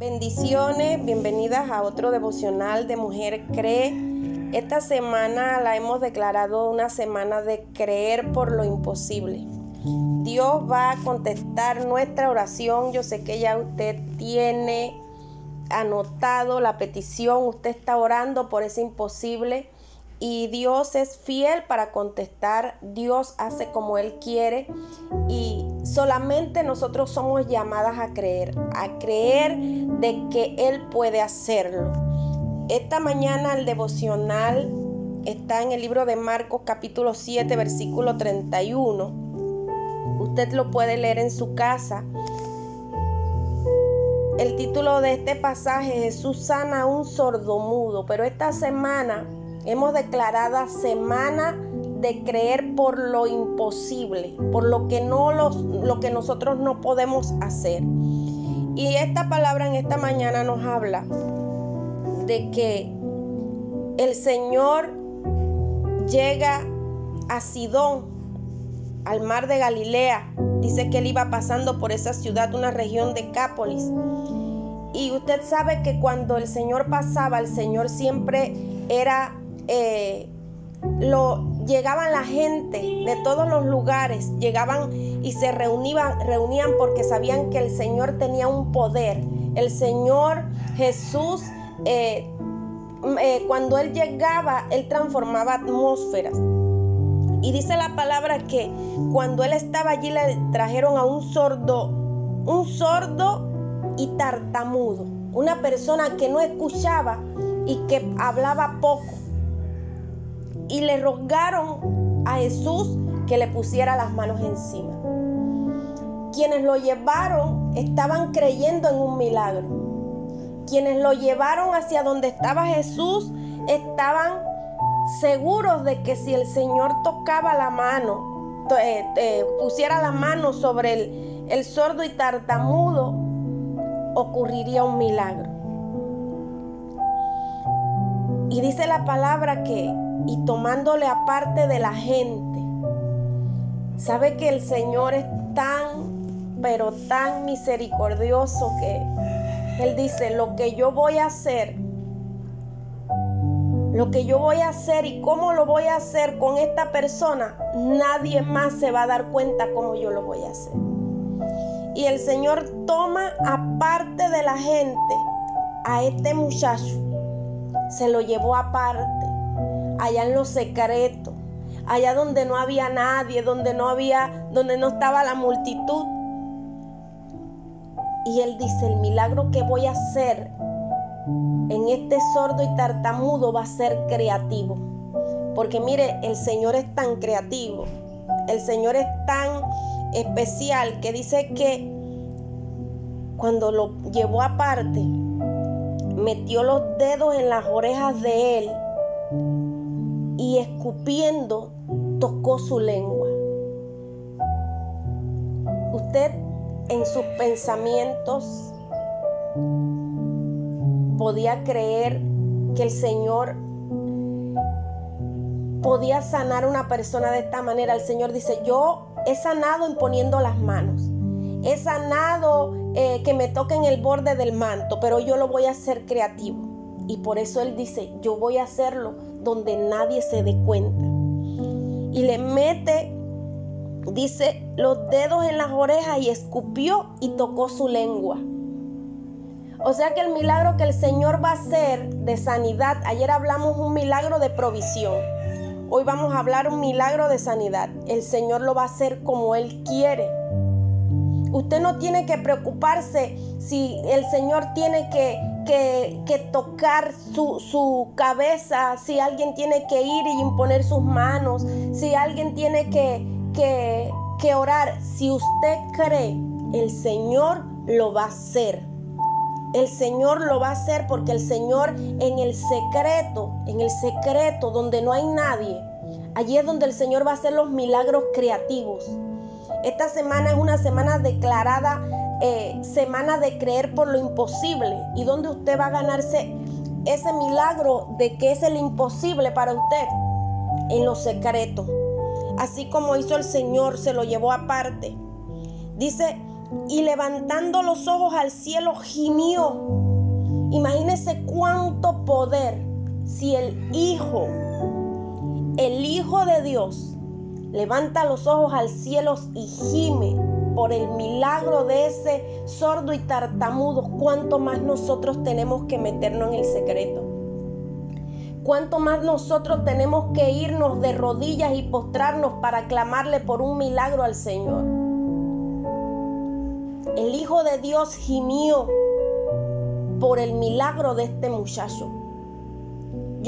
Bendiciones, bienvenidas a otro devocional de Mujer Cree. Esta semana la hemos declarado una semana de creer por lo imposible. Dios va a contestar nuestra oración. Yo sé que ya usted tiene anotado la petición, usted está orando por ese imposible y Dios es fiel para contestar. Dios hace como Él quiere y Solamente nosotros somos llamadas a creer, a creer de que Él puede hacerlo. Esta mañana el devocional está en el libro de Marcos capítulo 7 versículo 31. Usted lo puede leer en su casa. El título de este pasaje, Jesús sana a un sordomudo, pero esta semana hemos declarado semana de creer por lo imposible, por lo que no lo que nosotros no podemos hacer. Y esta palabra en esta mañana nos habla de que el Señor llega a Sidón, al mar de Galilea. Dice que él iba pasando por esa ciudad, una región de Cápolis. Y usted sabe que cuando el Señor pasaba, el Señor siempre era eh, lo llegaban la gente de todos los lugares, llegaban y se reunían, reunían porque sabían que el Señor tenía un poder. El Señor Jesús, eh, eh, cuando Él llegaba, Él transformaba atmósferas. Y dice la palabra que cuando Él estaba allí le trajeron a un sordo, un sordo y tartamudo, una persona que no escuchaba y que hablaba poco y le rogaron a Jesús que le pusiera las manos encima. Quienes lo llevaron estaban creyendo en un milagro. Quienes lo llevaron hacia donde estaba Jesús estaban seguros de que si el Señor tocaba la mano, eh, eh, pusiera la mano sobre el, el sordo y tartamudo, ocurriría un milagro. Y dice la palabra que y tomándole aparte de la gente. Sabe que el Señor es tan, pero tan misericordioso que Él dice, lo que yo voy a hacer, lo que yo voy a hacer y cómo lo voy a hacer con esta persona, nadie más se va a dar cuenta cómo yo lo voy a hacer. Y el Señor toma aparte de la gente a este muchacho, se lo llevó aparte allá en lo secreto, allá donde no había nadie, donde no había, donde no estaba la multitud. Y él dice, el milagro que voy a hacer en este sordo y tartamudo va a ser creativo. Porque mire, el Señor es tan creativo, el Señor es tan especial que dice que cuando lo llevó aparte, metió los dedos en las orejas de él y escupiendo tocó su lengua. Usted en sus pensamientos podía creer que el Señor podía sanar a una persona de esta manera. El Señor dice, yo he sanado imponiendo las manos. He sanado eh, que me toquen el borde del manto, pero yo lo voy a hacer creativo. Y por eso Él dice, yo voy a hacerlo donde nadie se dé cuenta. Y le mete, dice, los dedos en las orejas y escupió y tocó su lengua. O sea que el milagro que el Señor va a hacer de sanidad, ayer hablamos un milagro de provisión. Hoy vamos a hablar un milagro de sanidad. El Señor lo va a hacer como Él quiere. Usted no tiene que preocuparse si el Señor tiene que que, tocar su, cabeza, si alguien tiene que ir y imponer sus manos, si alguien tiene que, que, que orar, si usted cree, el Señor lo va a hacer. El Señor lo va a hacer porque el Señor en el secreto, en el secreto donde no hay nadie, allí es donde el Señor va a hacer los milagros creativos. Esta semana es una semana declarada eh, semana de creer por lo imposible y donde usted va a ganarse ese milagro de que es el imposible para usted en lo secreto. Así como hizo el Señor, se lo llevó aparte. Dice y levantando los ojos al cielo gimió. Imagínese cuánto poder si el Hijo, el Hijo de Dios, levanta los ojos al cielo y gime por el milagro de ese sordo y tartamudo, cuánto más nosotros tenemos que meternos en el secreto. Cuánto más nosotros tenemos que irnos de rodillas y postrarnos para clamarle por un milagro al Señor. El Hijo de Dios gimió por el milagro de este muchacho.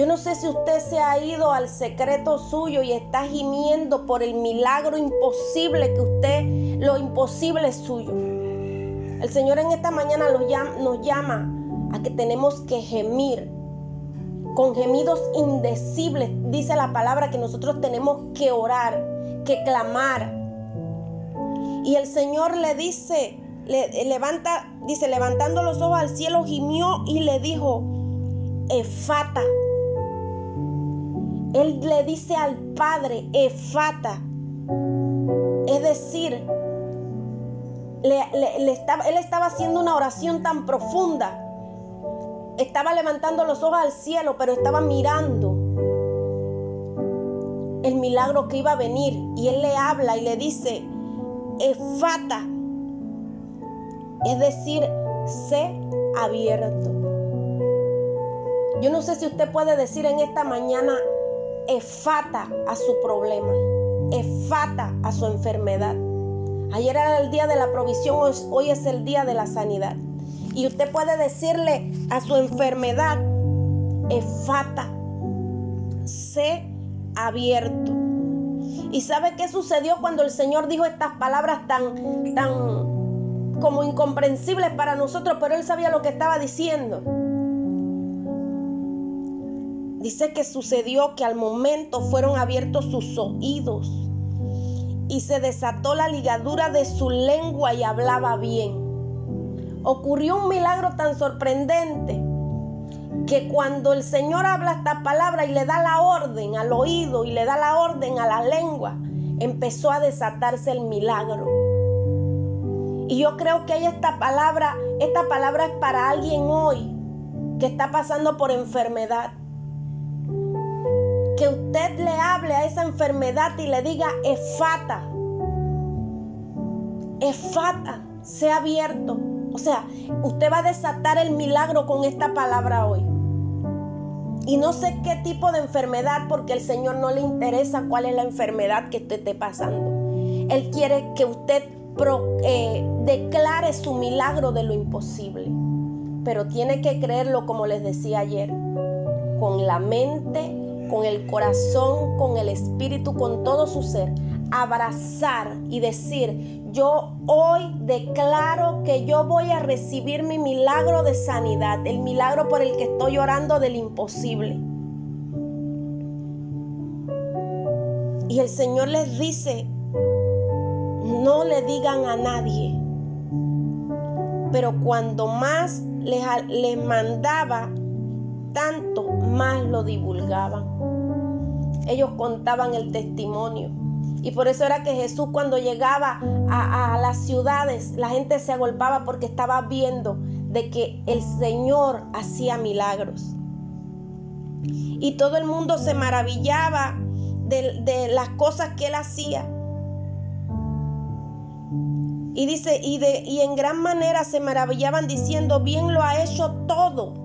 Yo no sé si usted se ha ido al secreto suyo y está gimiendo por el milagro imposible que usted, lo imposible es suyo. El Señor en esta mañana nos llama a que tenemos que gemir con gemidos indecibles. Dice la palabra que nosotros tenemos que orar, que clamar. Y el Señor le dice, le, levanta, dice, levantando los ojos al cielo, gimió y le dijo, Efata él le dice al Padre, Efata. Es decir, estaba, él estaba haciendo una oración tan profunda. Estaba levantando los ojos al cielo, pero estaba mirando el milagro que iba a venir. Y él le habla y le dice, Efata. Es decir, sé abierto. Yo no sé si usted puede decir en esta mañana, efata a su problema, efata a su enfermedad. Ayer era el día de la provisión, hoy es el día de la sanidad. Y usted puede decirle a su enfermedad, efata, sé abierto. ¿Y sabe qué sucedió cuando el Señor dijo estas palabras tan, tan como incomprensibles para nosotros, pero él sabía lo que estaba diciendo? Dice que sucedió que al momento fueron abiertos sus oídos y se desató la ligadura de su lengua y hablaba bien. Ocurrió un milagro tan sorprendente que cuando el Señor habla esta palabra y le da la orden al oído y le da la orden a la lengua, empezó a desatarse el milagro. Y yo creo que hay esta palabra, esta palabra es para alguien hoy que está pasando por enfermedad que usted le hable a esa enfermedad y le diga, efata, efata, sea abierto. O sea, usted va a desatar el milagro con esta palabra hoy. Y no sé qué tipo de enfermedad, porque el Señor no le interesa cuál es la enfermedad que usted esté pasando. Él quiere que usted eh, declare su milagro de lo imposible. Pero tiene que creerlo, como les decía ayer, con la mente con el corazón, con el espíritu, con todo su ser, abrazar y decir, yo hoy declaro que yo voy a recibir mi milagro de sanidad, el milagro por el que estoy orando del imposible. Y el Señor les dice, no le digan a nadie. Pero cuando más les, les mandaba, tanto más lo divulgaban. Ellos contaban el testimonio. Y por eso era que Jesús cuando llegaba a, las ciudades, la gente se agolpaba porque estaba viendo de que el Señor hacía milagros. Y todo el mundo se maravillaba de, de las cosas que él hacía. Y dice, y, de, y en gran manera se maravillaban diciendo, bien lo ha hecho todo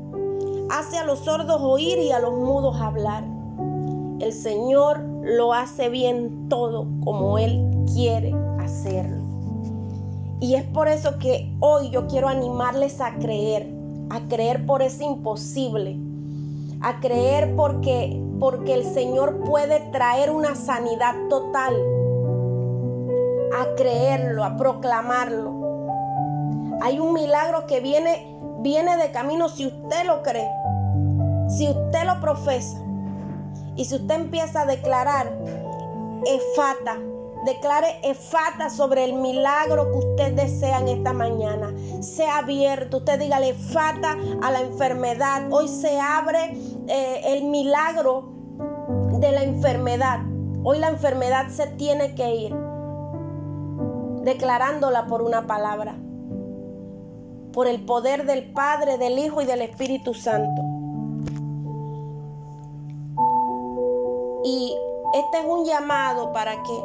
hace a los sordos oír y a los mudos hablar. El Señor lo hace bien todo como Él quiere hacerlo. Y es por eso que hoy yo quiero animarles a creer, a creer por ese imposible, a creer porque, porque el Señor puede traer una sanidad total, a creerlo, a proclamarlo. Hay un milagro que viene viene de camino si usted lo cree, si usted lo profesa y si usted empieza a declarar efata, declare efata sobre el milagro que usted desea en esta mañana. Sea abierto, usted dígale efata a la enfermedad. Hoy se abre eh, el milagro de la enfermedad. Hoy la enfermedad se tiene que ir. declarándola por una palabra, por el poder del Padre, del Hijo y del Espíritu Santo. Y este es un llamado para que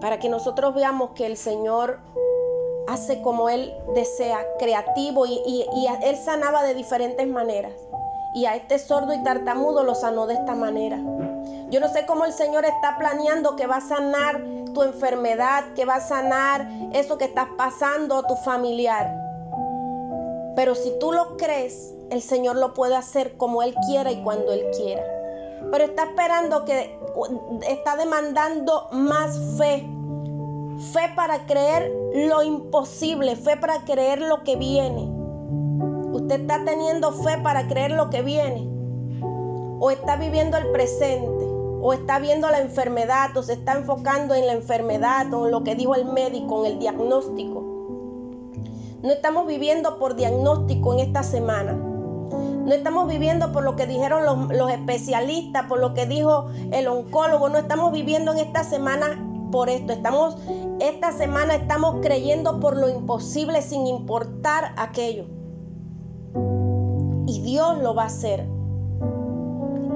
para que nosotros veamos que el Señor hace como Él desea, creativo, y, Él sanaba de diferentes maneras. Y a este sordo y tartamudo lo sanó de esta manera. Yo no sé cómo el Señor está planeando que va a sanar tu enfermedad, que va a sanar eso que estás pasando a tu familiar. Pero si tú lo crees, el Señor lo puede hacer como Él quiera y cuando Él quiera. Pero está esperando que, está demandando más fe Fe para creer lo imposible, fe para creer lo que viene. ¿Usted está teniendo fe para creer lo que viene? ¿O está viviendo el presente? ¿O está viendo la enfermedad? ¿O se está enfocando en la enfermedad o en lo que dijo el médico, en el diagnóstico? No estamos viviendo por diagnóstico en esta semana. No estamos viviendo por lo que dijeron los, los, especialistas, por lo que dijo el oncólogo. No estamos viviendo en esta semana por esto. Estamos, esta semana estamos creyendo por lo imposible sin importar aquello. Y Dios lo va a hacer.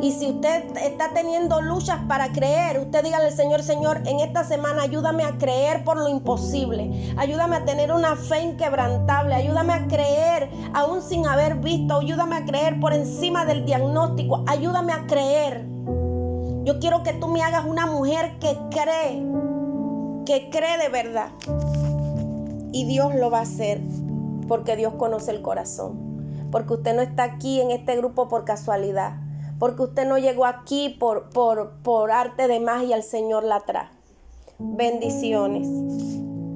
Y si usted está teniendo luchas para creer, usted dígale al Señor, Señor, en esta semana ayúdame a creer por lo imposible. Ayúdame a tener una fe inquebrantable. Ayúdame a creer aún sin haber visto. Ayúdame a creer por encima del diagnóstico. Ayúdame a creer. Yo quiero que tú me hagas una mujer que cree, que cree de verdad. Y Dios lo va a hacer porque Dios conoce el corazón. Porque usted no está aquí en este grupo por casualidad. Porque usted no llegó aquí por, por, por arte de magia, el Señor la trae. Bendiciones.